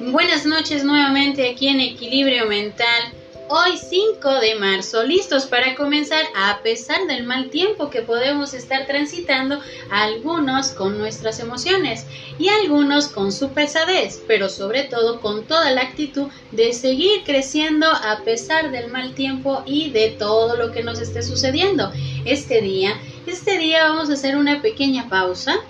Buenas noches nuevamente aquí en Equilibrio Mental. Hoy 5 de marzo, listos para comenzar a pesar del mal tiempo que podemos estar transitando, algunos con nuestras emociones y algunos con su pesadez, pero sobre todo con toda la actitud de seguir creciendo a pesar del mal tiempo y de todo lo que nos esté sucediendo. Este día, este día vamos a hacer una pequeña pausa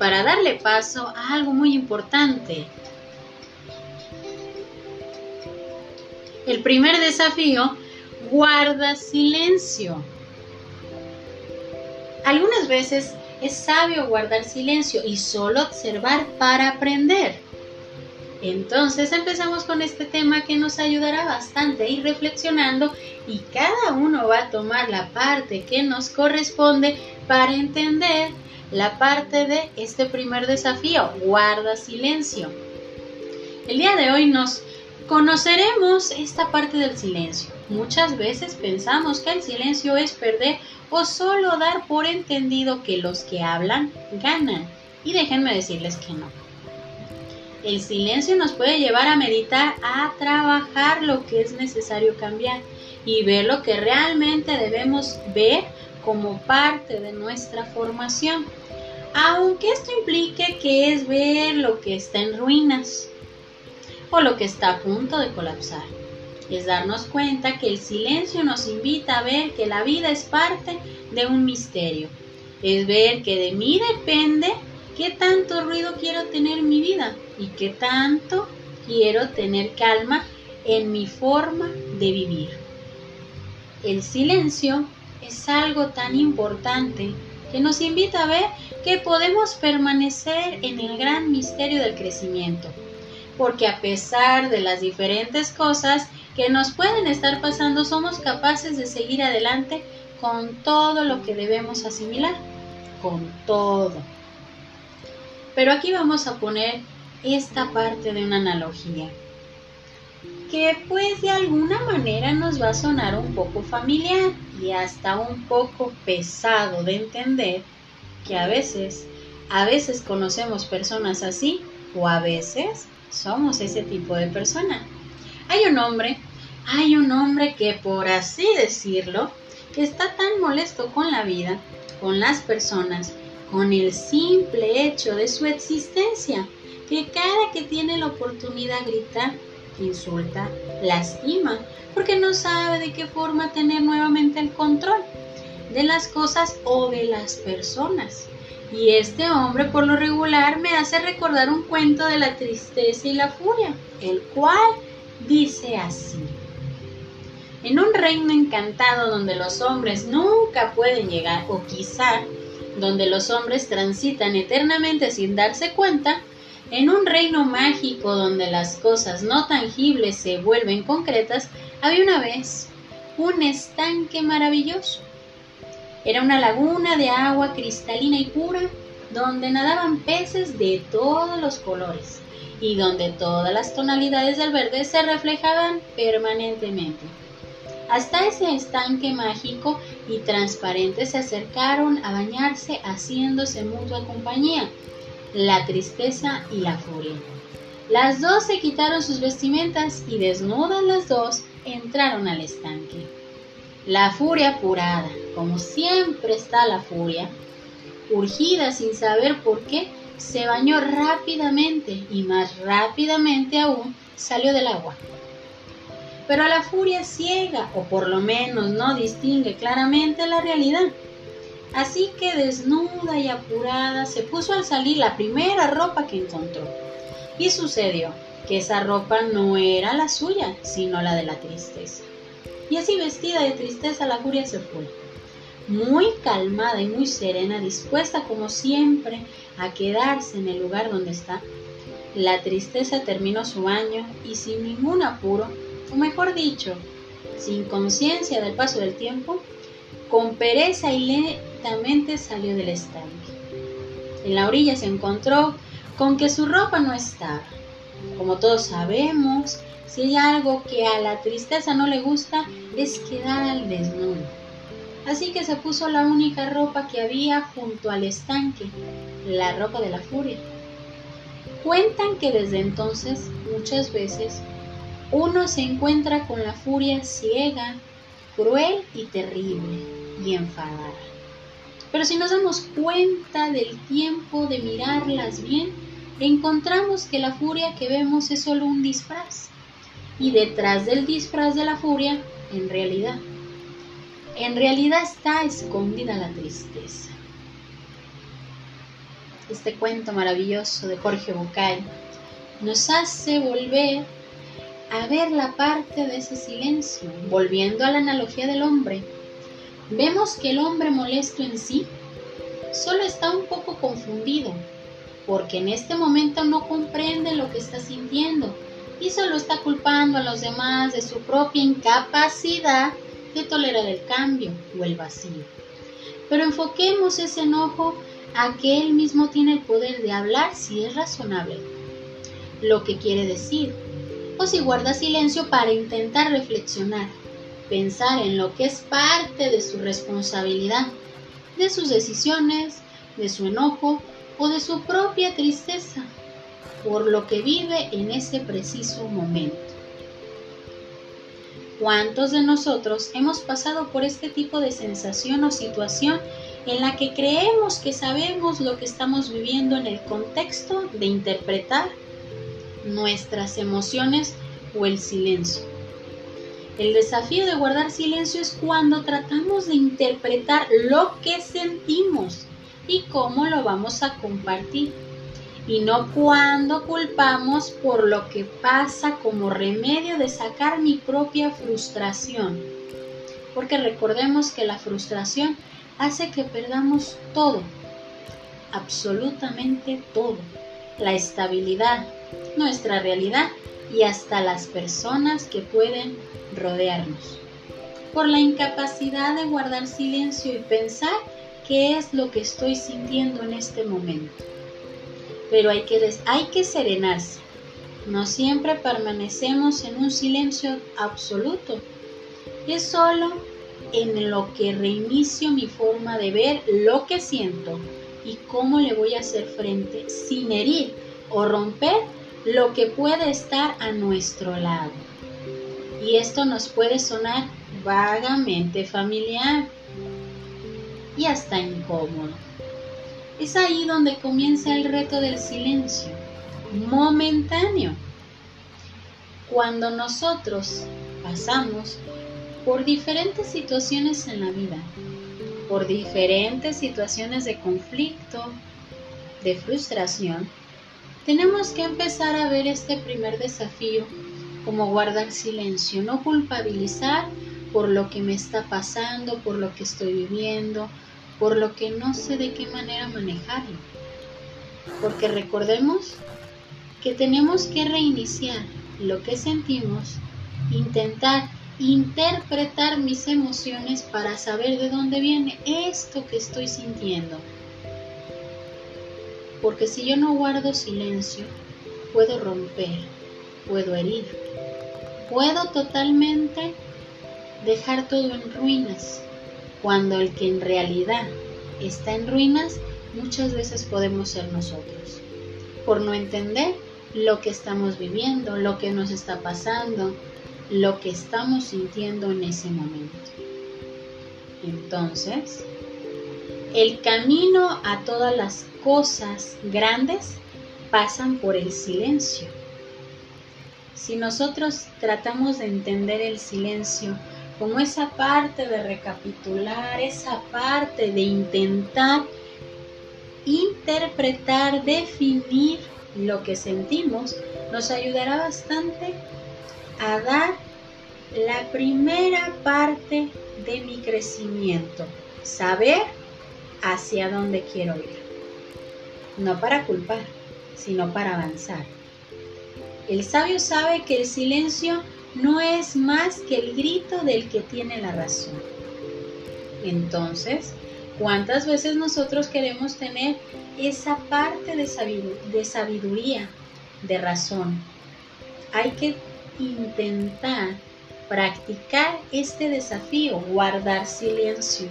para darle paso a algo muy importante. El primer desafío, guarda silencio. Algunas veces es sabio guardar silencio y solo observar para aprender. Entonces empezamos con este tema que nos ayudará bastante a ir reflexionando y cada uno va a tomar la parte que nos corresponde para entender la parte de este primer desafío, guarda silencio. El día de hoy nos conoceremos esta parte del silencio. Muchas veces pensamos que el silencio es perder o solo dar por entendido que los que hablan ganan. Y déjenme decirles que no. El silencio nos puede llevar a meditar, a trabajar lo que es necesario cambiar y ver lo que realmente debemos ver como parte de nuestra formación aunque esto implique que es ver lo que está en ruinas o lo que está a punto de colapsar. Es darnos cuenta que el silencio nos invita a ver que la vida es parte de un misterio. Es ver que de mí depende qué tanto ruido quiero tener en mi vida y qué tanto quiero tener calma en mi forma de vivir. El silencio es algo tan importante que nos invita a ver que podemos permanecer en el gran misterio del crecimiento, porque a pesar de las diferentes cosas que nos pueden estar pasando, somos capaces de seguir adelante con todo lo que debemos asimilar, con todo. Pero aquí vamos a poner esta parte de una analogía que pues de alguna manera nos va a sonar un poco familiar y hasta un poco pesado de entender que a veces, a veces conocemos personas así o a veces somos ese tipo de persona. Hay un hombre, hay un hombre que por así decirlo, que está tan molesto con la vida, con las personas, con el simple hecho de su existencia, que cada que tiene la oportunidad grita, insulta, lastima, porque no sabe de qué forma tener nuevamente el control de las cosas o de las personas. Y este hombre por lo regular me hace recordar un cuento de la tristeza y la furia, el cual dice así. En un reino encantado donde los hombres nunca pueden llegar, o quizá donde los hombres transitan eternamente sin darse cuenta, en un reino mágico donde las cosas no tangibles se vuelven concretas, había una vez un estanque maravilloso. Era una laguna de agua cristalina y pura donde nadaban peces de todos los colores y donde todas las tonalidades del verde se reflejaban permanentemente. Hasta ese estanque mágico y transparente se acercaron a bañarse haciéndose mutua compañía la tristeza y la furia. Las dos se quitaron sus vestimentas y desnudas las dos entraron al estanque. La furia apurada, como siempre está la furia, urgida sin saber por qué, se bañó rápidamente y más rápidamente aún salió del agua. Pero la furia ciega, o por lo menos no distingue claramente la realidad. Así que desnuda y apurada se puso al salir la primera ropa que encontró. Y sucedió que esa ropa no era la suya, sino la de la tristeza. Y así vestida de tristeza la furia se fue. Muy calmada y muy serena, dispuesta como siempre a quedarse en el lugar donde está, la tristeza terminó su baño y sin ningún apuro, o mejor dicho, sin conciencia del paso del tiempo, con pereza y salió del estanque. En la orilla se encontró con que su ropa no estaba, Como todos sabemos, si hay algo que a la tristeza no le gusta es quedar al desnudo. Así que se puso la única ropa que había junto al estanque, la ropa de la furia. Cuentan que desde entonces muchas veces uno se encuentra con la furia ciega, cruel y terrible y enfadada. Pero si nos damos cuenta del tiempo de mirarlas bien, encontramos que la furia que vemos es solo un disfraz. Y detrás del disfraz de la furia, en realidad, en realidad está escondida la tristeza. Este cuento maravilloso de Jorge Bucay nos hace volver a ver la parte de ese silencio, volviendo a la analogía del hombre. Vemos que el hombre molesto en sí solo está un poco confundido, porque en este momento no comprende lo que está sintiendo y solo está culpando a los demás de su propia incapacidad de tolerar el cambio o el vacío. Pero enfoquemos ese enojo a que él mismo tiene el poder de hablar si es razonable, lo que quiere decir, o si guarda silencio para intentar reflexionar, pensar en lo que es parte de su responsabilidad, de sus decisiones, de su enojo o de su propia tristeza, por lo que vive en ese preciso momento. ¿Cuántos de nosotros hemos pasado por este tipo de sensación o situación en la que creemos que sabemos lo que estamos viviendo en el contexto de interpretar nuestras emociones o el silencio. El desafío de guardar silencio es cuando tratamos de interpretar lo que sentimos y cómo lo vamos a compartir. Y no cuando culpamos por lo que pasa como remedio de sacar mi propia frustración. Porque recordemos que la frustración hace que perdamos todo, absolutamente todo. La estabilidad, nuestra realidad y hasta las personas que pueden rodearnos. Por la incapacidad de guardar silencio y pensar qué es lo que estoy sintiendo en este momento. Pero hay que, hay que serenarse. No siempre permanecemos en un silencio absoluto. Es solo en lo que reinicio mi forma de ver lo que siento y cómo le voy a hacer frente sin herir o romper lo que puede estar a nuestro lado. Y esto nos puede sonar vagamente familiar y hasta incómodo. Es ahí donde comienza el reto del silencio, momentáneo. Cuando nosotros pasamos por diferentes situaciones en la vida, por diferentes situaciones de conflicto, de frustración, tenemos que empezar a ver este primer desafío como guardar silencio, no culpabilizar por lo que me está pasando, por lo que estoy viviendo, por lo que no sé de qué manera manejarlo. Porque recordemos que tenemos que reiniciar lo que sentimos, intentar interpretar mis emociones para saber de dónde viene esto que estoy sintiendo porque si yo no guardo silencio, puedo romper, puedo herir, puedo totalmente dejar todo en ruinas, cuando el que en realidad está en ruinas muchas veces podemos ser nosotros, por no entender lo que estamos viviendo, lo que nos está pasando, lo que estamos sintiendo en ese momento. Entonces, el camino a todas las cosas grandes pasan por el silencio. Si nosotros tratamos de entender el silencio como esa parte de recapitular, esa parte de intentar interpretar, definir lo que sentimos, nos ayudará bastante a dar la primera parte de mi crecimiento, saber hacia dónde quiero ir no para culpar, sino para avanzar. El sabio sabe que el silencio no es más que el grito del que tiene la razón. Entonces, ¿cuántas veces nosotros queremos tener esa parte de sabiduría, de razón. Hay que intentar practicar este desafío, guardar silencio.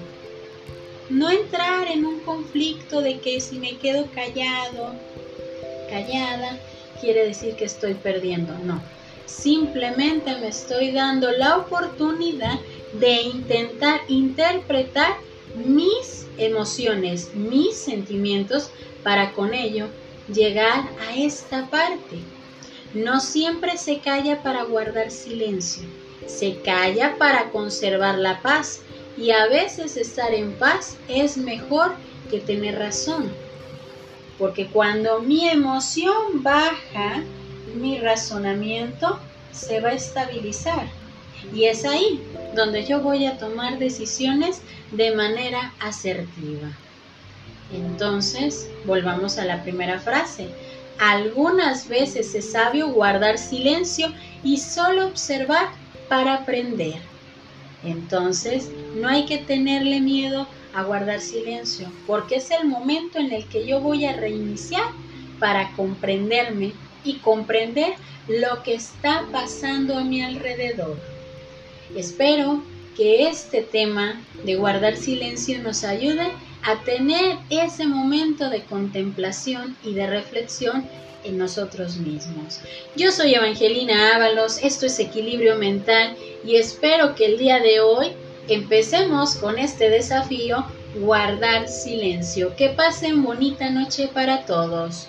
No entrar en un conflicto de que si me quedo callado, callada, quiere decir que estoy perdiendo. No, simplemente me estoy dando la oportunidad de intentar interpretar mis emociones, mis sentimientos, para con ello llegar a esta parte. No siempre se calla para guardar silencio, se calla para conservar la paz y a veces estar en paz es mejor que tener razón. Porque cuando mi emoción baja, mi razonamiento se va a estabilizar. Y es ahí donde yo voy a tomar decisiones de manera asertiva. Entonces, volvamos a la primera frase. Algunas veces es sabio guardar silencio y solo observar para aprender. Entonces, no hay que tenerle miedo a guardar silencio, porque es el momento en el que yo voy a reiniciar para comprenderme y comprender lo que está pasando a mi alrededor. Espero que este tema de guardar silencio nos ayude a tener ese momento de contemplación y de reflexión en nosotros mismos. Yo soy Evangelina Ábalos, esto es Equilibrio Mental y espero que el día de hoy empecemos con este desafío, guardar silencio. Que pasen bonita noche para todos.